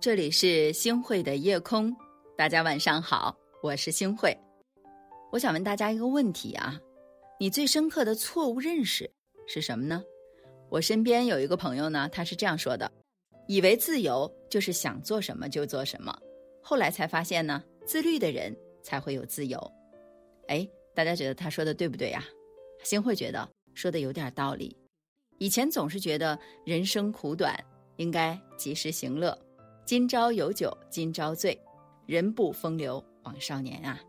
这里是星汇的夜空，大家晚上好，我是星汇。我想问大家一个问题啊，你最深刻的错误认识是什么呢？我身边有一个朋友呢，他是这样说的：以为自由就是想做什么就做什么，后来才发现呢，自律的人才会有自由。哎，大家觉得他说的对不对呀？星汇觉得说的有点道理。以前总是觉得人生苦短，应该及时行乐。今朝有酒今朝醉，人不风流枉少年啊。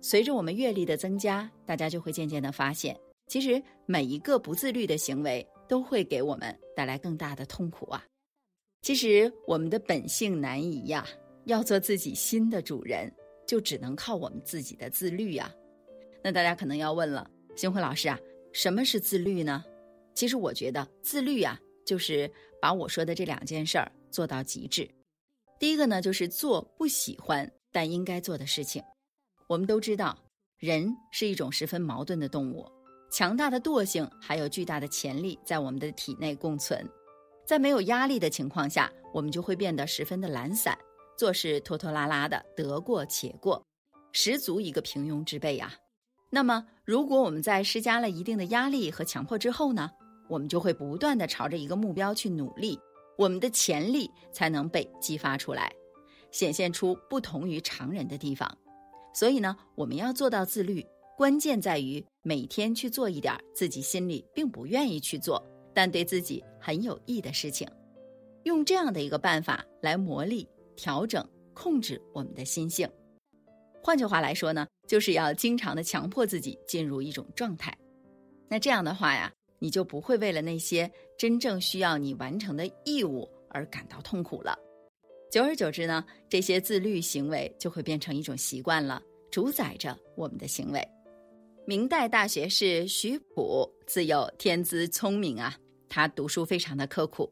随着我们阅历的增加，大家就会渐渐的发现，其实每一个不自律的行为。都会给我们带来更大的痛苦啊！其实我们的本性难移呀，要做自己心的主人，就只能靠我们自己的自律呀。那大家可能要问了，星辉老师啊，什么是自律呢？其实我觉得自律啊，就是把我说的这两件事儿做到极致。第一个呢，就是做不喜欢但应该做的事情。我们都知道，人是一种十分矛盾的动物。强大的惰性还有巨大的潜力在我们的体内共存，在没有压力的情况下，我们就会变得十分的懒散，做事拖拖拉拉的，得过且过，十足一个平庸之辈呀。那么，如果我们在施加了一定的压力和强迫之后呢，我们就会不断的朝着一个目标去努力，我们的潜力才能被激发出来，显现出不同于常人的地方。所以呢，我们要做到自律。关键在于每天去做一点自己心里并不愿意去做，但对自己很有益的事情，用这样的一个办法来磨砺、调整、控制我们的心性。换句话来说呢，就是要经常的强迫自己进入一种状态。那这样的话呀，你就不会为了那些真正需要你完成的义务而感到痛苦了。久而久之呢，这些自律行为就会变成一种习惯了，主宰着我们的行为。明代大学士徐溥自幼天资聪明啊，他读书非常的刻苦。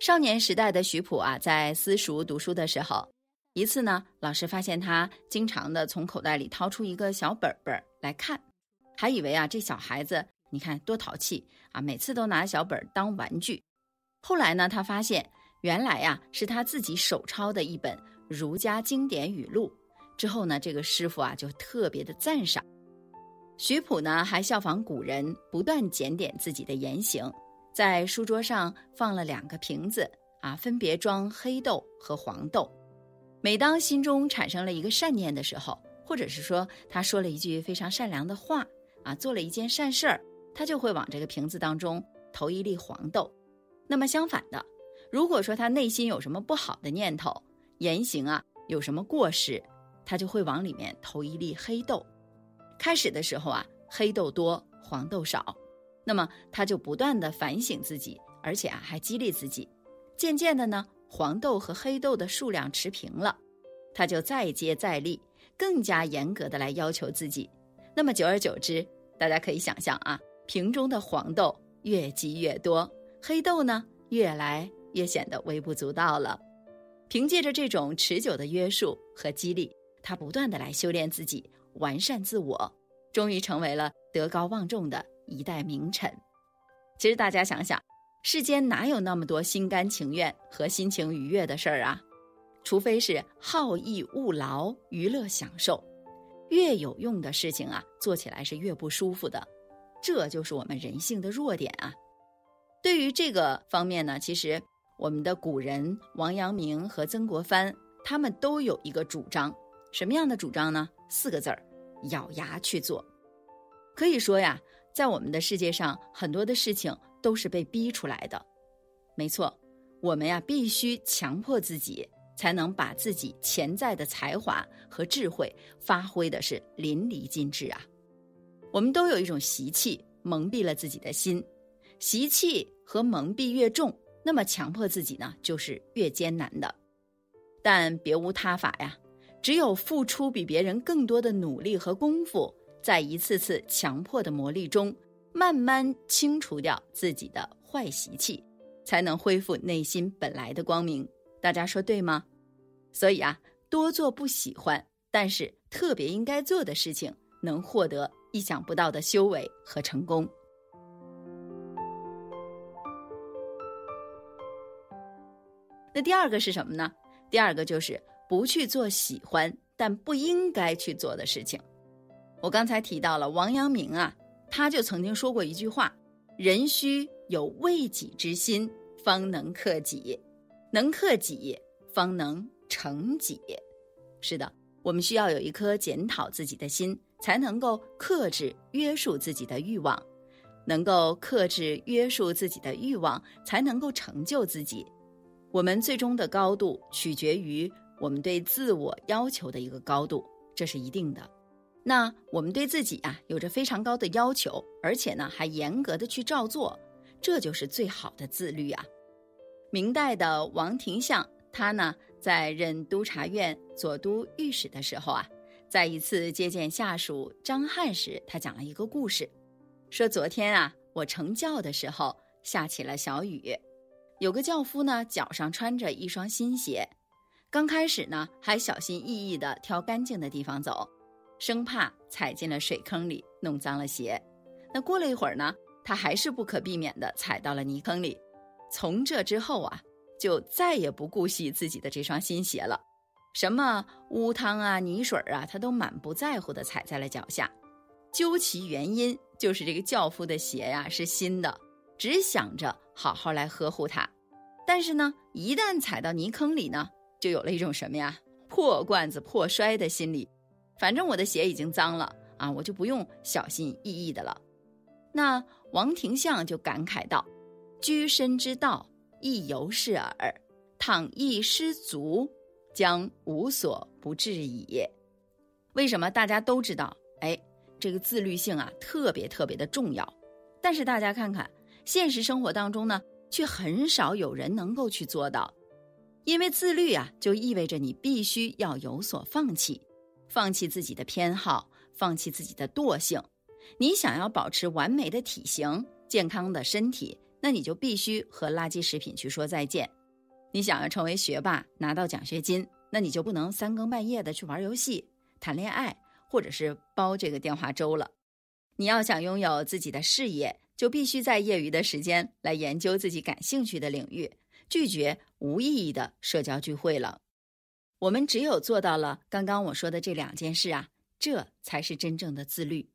少年时代的徐溥啊，在私塾读书的时候，一次呢，老师发现他经常的从口袋里掏出一个小本本来看，还以为啊这小孩子你看多淘气啊，每次都拿小本当玩具。后来呢，他发现原来呀是他自己手抄的一本儒家经典语录。之后呢，这个师傅啊就特别的赞赏。徐溥呢，还效仿古人，不断检点自己的言行，在书桌上放了两个瓶子，啊，分别装黑豆和黄豆。每当心中产生了一个善念的时候，或者是说他说了一句非常善良的话，啊，做了一件善事儿，他就会往这个瓶子当中投一粒黄豆。那么相反的，如果说他内心有什么不好的念头，言行啊有什么过失，他就会往里面投一粒黑豆。开始的时候啊，黑豆多，黄豆少，那么他就不断的反省自己，而且啊还激励自己。渐渐的呢，黄豆和黑豆的数量持平了，他就再接再厉，更加严格的来要求自己。那么久而久之，大家可以想象啊，瓶中的黄豆越积越多，黑豆呢越来越显得微不足道了。凭借着这种持久的约束和激励，他不断的来修炼自己。完善自我，终于成为了德高望重的一代名臣。其实大家想想，世间哪有那么多心甘情愿和心情愉悦的事儿啊？除非是好逸恶劳、娱乐享受。越有用的事情啊，做起来是越不舒服的。这就是我们人性的弱点啊。对于这个方面呢，其实我们的古人王阳明和曾国藩他们都有一个主张。什么样的主张呢？四个字儿，咬牙去做。可以说呀，在我们的世界上，很多的事情都是被逼出来的。没错，我们呀必须强迫自己，才能把自己潜在的才华和智慧发挥的是淋漓尽致啊。我们都有一种习气蒙蔽了自己的心，习气和蒙蔽越重，那么强迫自己呢就是越艰难的。但别无他法呀。只有付出比别人更多的努力和功夫，在一次次强迫的磨砺中，慢慢清除掉自己的坏习气，才能恢复内心本来的光明。大家说对吗？所以啊，多做不喜欢，但是特别应该做的事情，能获得意想不到的修为和成功。那第二个是什么呢？第二个就是不去做喜欢但不应该去做的事情。我刚才提到了王阳明啊，他就曾经说过一句话：“人须有为己之心，方能克己；能克己，方能成己。”是的，我们需要有一颗检讨自己的心，才能够克制约束自己的欲望，能够克制约束自己的欲望，才能够成就自己。我们最终的高度取决于我们对自我要求的一个高度，这是一定的。那我们对自己啊有着非常高的要求，而且呢还严格的去照做，这就是最好的自律啊。明代的王廷相，他呢在任督察院左都御史的时候啊，在一次接见下属张翰时，他讲了一个故事，说昨天啊我乘轿的时候下起了小雨，有个轿夫呢脚上穿着一双新鞋，刚开始呢还小心翼翼地挑干净的地方走。生怕踩进了水坑里弄脏了鞋，那过了一会儿呢，他还是不可避免地踩到了泥坑里。从这之后啊，就再也不顾惜自己的这双新鞋了，什么污汤啊、泥水啊，他都满不在乎地踩在了脚下。究其原因，就是这个轿夫的鞋呀是新的，只想着好好来呵护它。但是呢，一旦踩到泥坑里呢，就有了一种什么呀，破罐子破摔的心理。反正我的鞋已经脏了啊，我就不用小心翼翼的了。那王廷相就感慨道：“居身之道，亦犹是耳。倘一失足，将无所不至矣。”为什么大家都知道？哎，这个自律性啊，特别特别的重要。但是大家看看，现实生活当中呢，却很少有人能够去做到。因为自律啊，就意味着你必须要有所放弃。放弃自己的偏好，放弃自己的惰性。你想要保持完美的体型、健康的身体，那你就必须和垃圾食品去说再见。你想要成为学霸，拿到奖学金，那你就不能三更半夜的去玩游戏、谈恋爱，或者是煲这个电话粥了。你要想拥有自己的事业，就必须在业余的时间来研究自己感兴趣的领域，拒绝无意义的社交聚会了。我们只有做到了刚刚我说的这两件事啊，这才是真正的自律。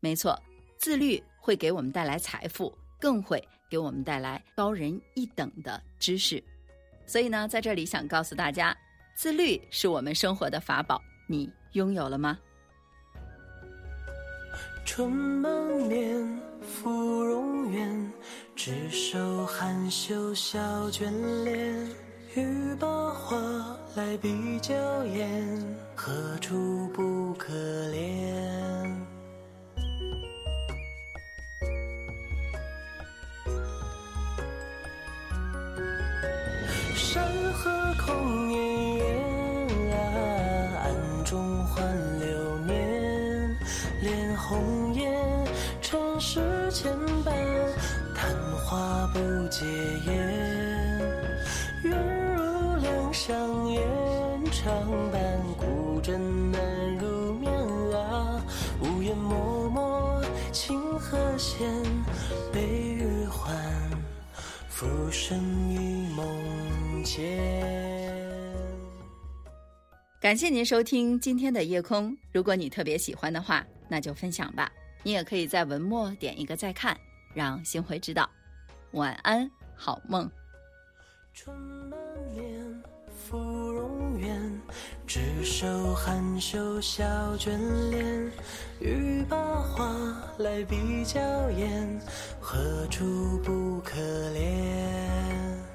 没错，自律会给我们带来财富，更会给我们带来高人一等的知识。所以呢，在这里想告诉大家，自律是我们生活的法宝，你拥有了吗？春满面，芙蓉园，执手含羞笑眷恋。欲把花来比娇艳，何处不可怜？河空烟啊，暗中换流年。恋红颜，尘世牵绊，昙花不解烟。愿。香烟长伴，孤枕难入眠。啊。无言脉脉，清和弦，悲与欢，浮生一梦间。感谢您收听今天的夜空。如果你特别喜欢的话，那就分享吧。你也可以在文末点一个再看，让星辉知道。晚安，好梦。春满面。芙蓉园，执手含羞笑眷恋。欲把花来比娇艳，何处不可怜？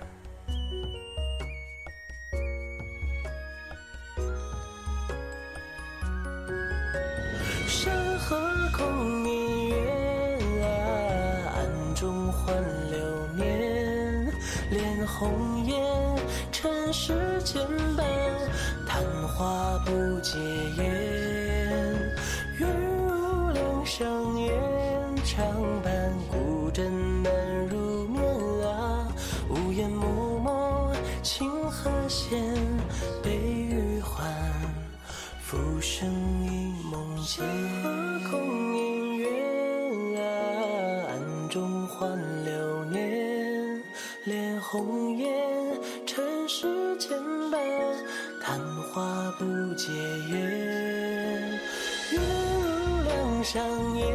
山河空烟远啊，暗中换流年。恋红颜。尘世牵绊，昙花不解烟。月如两相烟，长伴孤枕难入眠啊。无言脉脉，清和弦，悲与欢，浮生一梦间。花不解月。月如两相烟，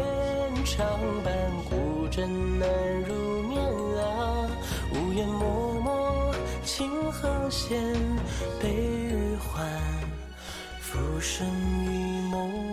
长伴孤枕难入眠啊。无言默默，清和弦，悲与欢，浮生一梦。